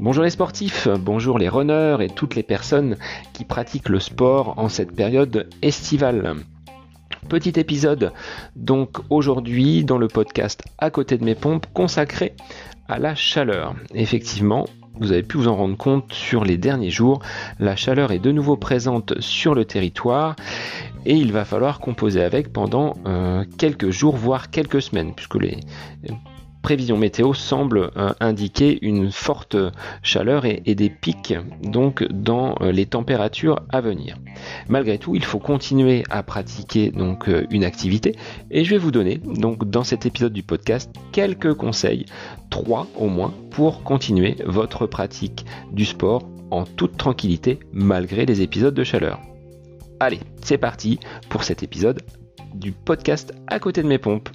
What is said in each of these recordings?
Bonjour les sportifs, bonjour les runners et toutes les personnes qui pratiquent le sport en cette période estivale. Petit épisode donc aujourd'hui dans le podcast À côté de mes pompes consacré à la chaleur. Effectivement, vous avez pu vous en rendre compte sur les derniers jours, la chaleur est de nouveau présente sur le territoire et il va falloir composer avec pendant euh, quelques jours, voire quelques semaines, puisque les prévisions météo semblent euh, indiquer une forte chaleur et, des pics donc dans euh, les températures à venir. Malgré tout, il faut continuer à pratiquer donc une activité et je vais vous donner donc dans cet épisode du podcast quelques conseils, trois au moins, pour continuer votre pratique du sport en toute tranquillité malgré les épisodes de chaleur. Allez, c'est parti pour cet épisode du podcast à côté de mes pompes.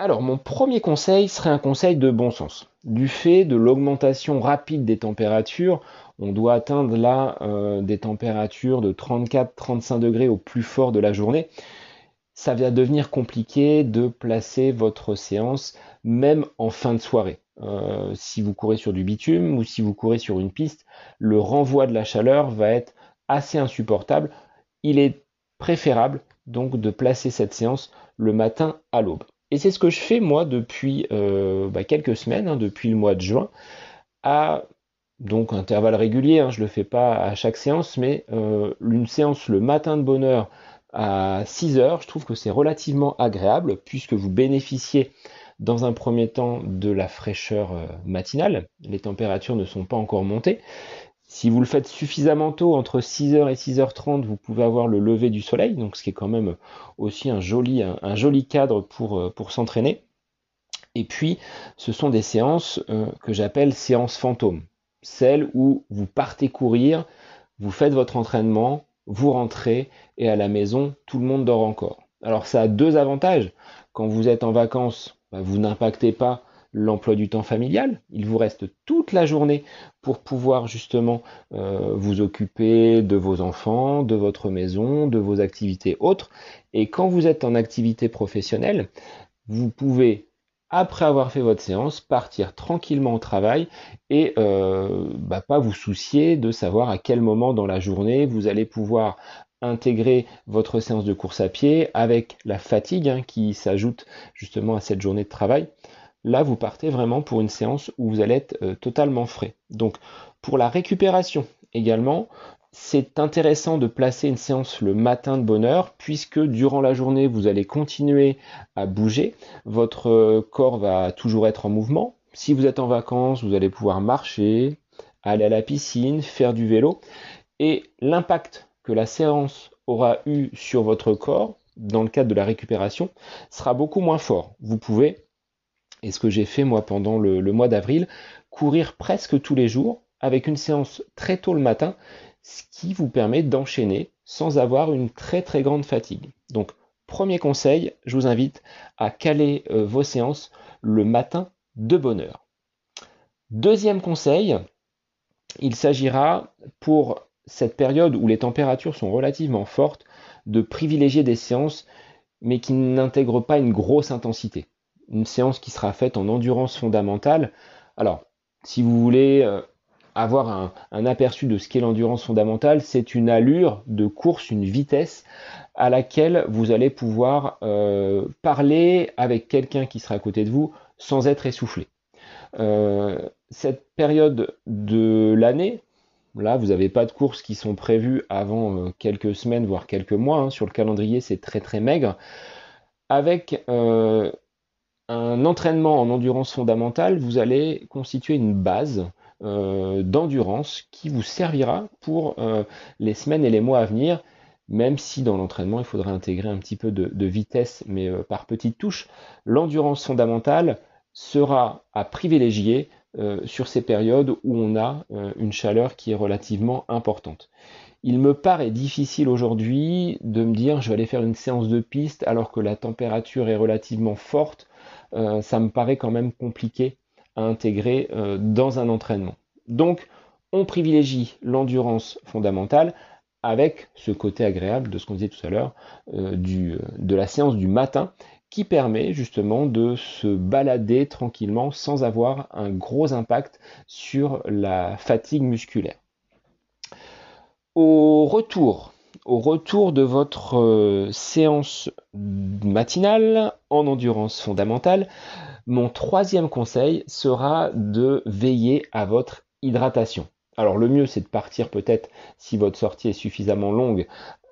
Alors, mon premier conseil serait un conseil de bon sens. Du fait de l'augmentation rapide des températures, on doit atteindre là euh, des températures de 34-35 degrés au plus fort de la journée. Ça va devenir compliqué de placer votre séance même en fin de soirée. Euh, si vous courez sur du bitume ou si vous courez sur une piste, le renvoi de la chaleur va être assez insupportable. Il est préférable donc de placer cette séance le matin à l'aube. Et c'est ce que je fais moi depuis euh, bah, quelques semaines, hein, depuis le mois de juin, à donc intervalle régulier, hein, je ne le fais pas à chaque séance, mais euh, une séance le matin de bonne heure à 6 heures, je trouve que c'est relativement agréable puisque vous bénéficiez dans un premier temps de la fraîcheur euh, matinale. Les températures ne sont pas encore montées. Si vous le faites suffisamment tôt, entre 6h et 6h30, vous pouvez avoir le lever du soleil, donc ce qui est quand même aussi un joli, un, joli cadre pour, euh, pour s'entraîner. Et puis, ce sont des séances euh, que j'appelle séances fantômes. Celles où vous partez courir, vous faites votre entraînement, vous rentrez et à la maison, tout le monde dort encore. Alors ça a deux avantages. Quand vous êtes en vacances, bah, vous n'impactez pas l'emploi du temps familial. Il vous reste toute la journée pour pouvoir justement euh, vous occuper de vos enfants, de votre maison, de vos activités autres. Et quand vous êtes en activité professionnelle, vous pouvez, après avoir fait votre séance, partir tranquillement au travail et euh, bah, pas vous soucier de savoir à quel moment dans la journée vous allez pouvoir intégrer votre séance de course à pied avec la fatigue hein, qui s'ajoute justement à cette journée de travail. Là, vous partez vraiment pour une séance où vous allez être euh, totalement frais. Donc, pour la récupération également, c'est intéressant de placer une séance le matin de bonne heure, puisque durant la journée, vous allez continuer à bouger. Votre euh, corps va toujours être en mouvement. Si vous êtes en vacances, vous allez pouvoir marcher, aller à la piscine, faire du vélo. Et l'impact que la séance aura eu sur votre corps dans le cadre de la récupération sera beaucoup moins fort. Vous pouvez, et ce que j'ai fait moi pendant le, mois d'avril, courir presque tous les jours avec une séance très tôt le matin, ce qui vous permet d'enchaîner sans avoir une très très grande fatigue. Donc premier conseil, je vous invite à caler euh, vos séances le matin de bonne heure. Deuxième conseil, il s'agira pour cette période où les températures sont relativement fortes, de privilégier des séances, mais qui n'intègrent pas une grosse intensité. Une séance qui sera faite en endurance fondamentale. Alors, si vous voulez euh, avoir un, aperçu de ce qu'est l'endurance fondamentale, c'est une allure de course, une vitesse à laquelle vous allez pouvoir euh, parler avec quelqu'un qui sera à côté de vous sans être essoufflé. Euh, cette période de l'année, Là, vous n'avez pas de courses qui sont prévues avant quelques semaines, voire quelques mois. Hein. Sur le calendrier, c'est très très maigre. Avec un entraînement en endurance fondamentale, vous allez constituer une base euh, d'endurance qui vous servira pour les semaines et les mois à venir, même si dans l'entraînement, il faudra intégrer un petit peu de vitesse, mais par petites touches. L'endurance fondamentale sera à privilégier euh, sur ces périodes où on a euh, une chaleur qui est relativement importante. Il me paraît difficile aujourd'hui de me dire je vais aller faire une séance de piste alors que la température est relativement forte. Euh, ça me paraît quand même compliqué à intégrer dans un entraînement. Donc on privilégie l'endurance fondamentale avec ce côté agréable de ce qu'on disait tout à l'heure, euh, de la séance du matin qui permet justement de se balader tranquillement sans avoir un gros impact sur la fatigue musculaire. Au retour, au retour de votre euh, séance matinale en endurance fondamentale, mon troisième conseil sera de veiller à votre hydratation. Alors le mieux c'est de partir peut-être si votre sortie est suffisamment longue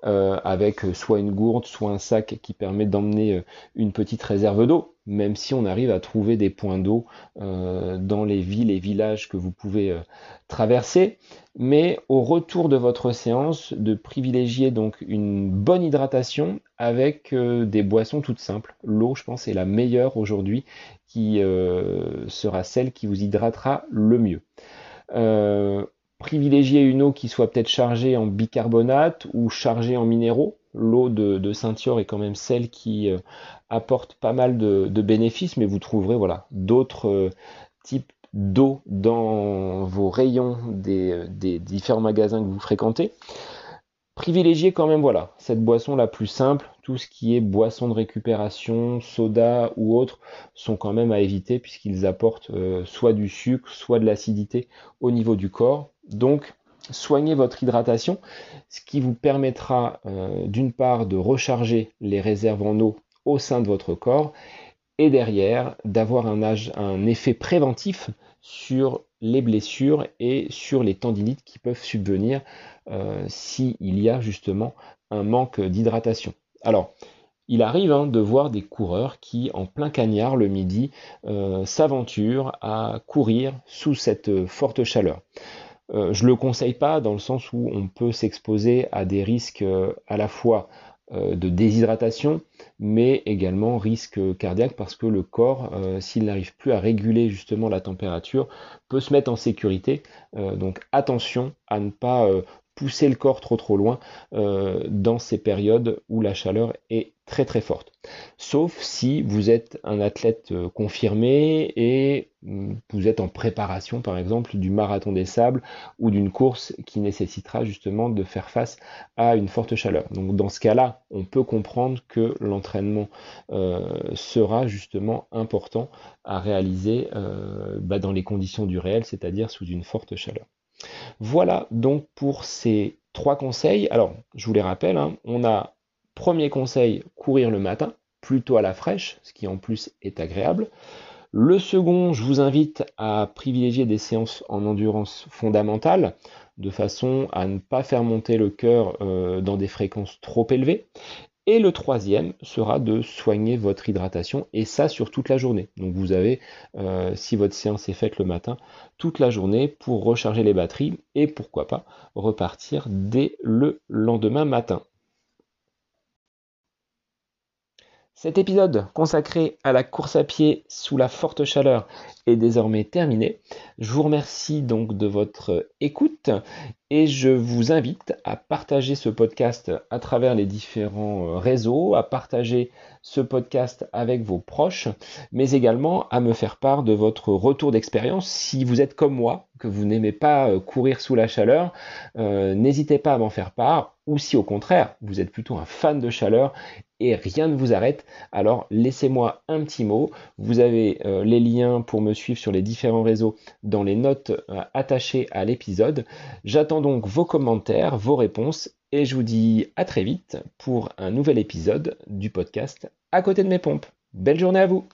euh, avec soit une gourde, soit un sac qui permet d'emmener euh, une petite réserve d'eau, même si on arrive à trouver des points d'eau euh, dans les villes et villages que vous pouvez traverser. Mais au retour de votre séance, de privilégier donc une bonne hydratation avec des boissons toutes simples. L'eau, je pense, est la meilleure aujourd'hui, qui sera celle qui vous hydratera le mieux privilégier une eau qui soit peut-être chargée en bicarbonate ou chargée en minéraux. L'eau de, de Saint-Yor est quand même celle qui euh, apporte pas mal de, bénéfices, mais vous trouverez voilà d'autres euh, types d'eau dans vos rayons des, des, différents magasins que vous fréquentez. Privilégiez quand même voilà cette boisson la plus simple. Tout ce qui est boisson de récupération, soda ou autre sont quand même à éviter puisqu'ils apportent euh, soit du sucre, soit de l'acidité au niveau du corps. Donc, soignez votre hydratation, ce qui vous permettra euh, d'une part de recharger les réserves en eau au sein de votre corps et derrière d'avoir un, un, effet préventif sur les blessures et sur les tendinites qui peuvent subvenir euh, s'il y a justement un manque d'hydratation. Alors, il arrive hein, de voir des coureurs qui, en plein cagnard le midi, euh, s'aventurent à courir sous cette forte chaleur. Euh, je ne le conseille pas dans le sens où on peut s'exposer à des risques à la fois de déshydratation, mais également risque cardiaque parce que le corps, s'il n'arrive plus à réguler justement la température, peut se mettre en sécurité. donc attention à ne pas pousser le corps trop trop loin dans ces périodes où la chaleur est très très forte. Sauf si vous êtes un athlète euh, confirmé et mm, vous êtes en préparation par exemple du marathon des sables ou d'une course qui nécessitera justement de faire face à une forte chaleur. Donc dans ce cas-là, on peut comprendre que l'entraînement euh, sera justement important à réaliser euh, bah, dans les conditions du réel, c'est-à-dire sous une forte chaleur. Voilà donc pour ces trois conseils. Alors, je vous les rappelle, hein, on a Premier conseil, courir le matin, plutôt à la fraîche, ce qui en plus est agréable. Le second, je vous invite à privilégier des séances en endurance fondamentale, de façon à ne pas faire monter le cœur euh, dans des fréquences trop élevées. Et le troisième sera de soigner votre hydratation, et ça sur toute la journée. Donc vous avez, euh, si votre séance est faite le matin, toute la journée pour recharger les batteries, et pourquoi pas repartir dès le lendemain matin. Cet épisode consacré à la course à pied sous la forte chaleur est désormais terminé. Je vous remercie donc de votre écoute et je vous invite à partager ce podcast à travers les différents réseaux, à partager ce podcast avec vos proches, mais également à me faire part de votre retour d'expérience. Si vous êtes comme moi, que vous n'aimez pas euh, courir sous la chaleur, euh, n'hésitez pas à m'en faire part, ou si au contraire, vous êtes plutôt un fan de chaleur et rien ne vous arrête, alors laissez-moi un petit mot. Vous avez euh, les liens pour me suivre sur les différents réseaux dans les notes attachées à l'épisode. J'attends donc vos commentaires, vos réponses et je vous dis à très vite pour un nouvel épisode du podcast À côté de mes pompes. Belle journée à vous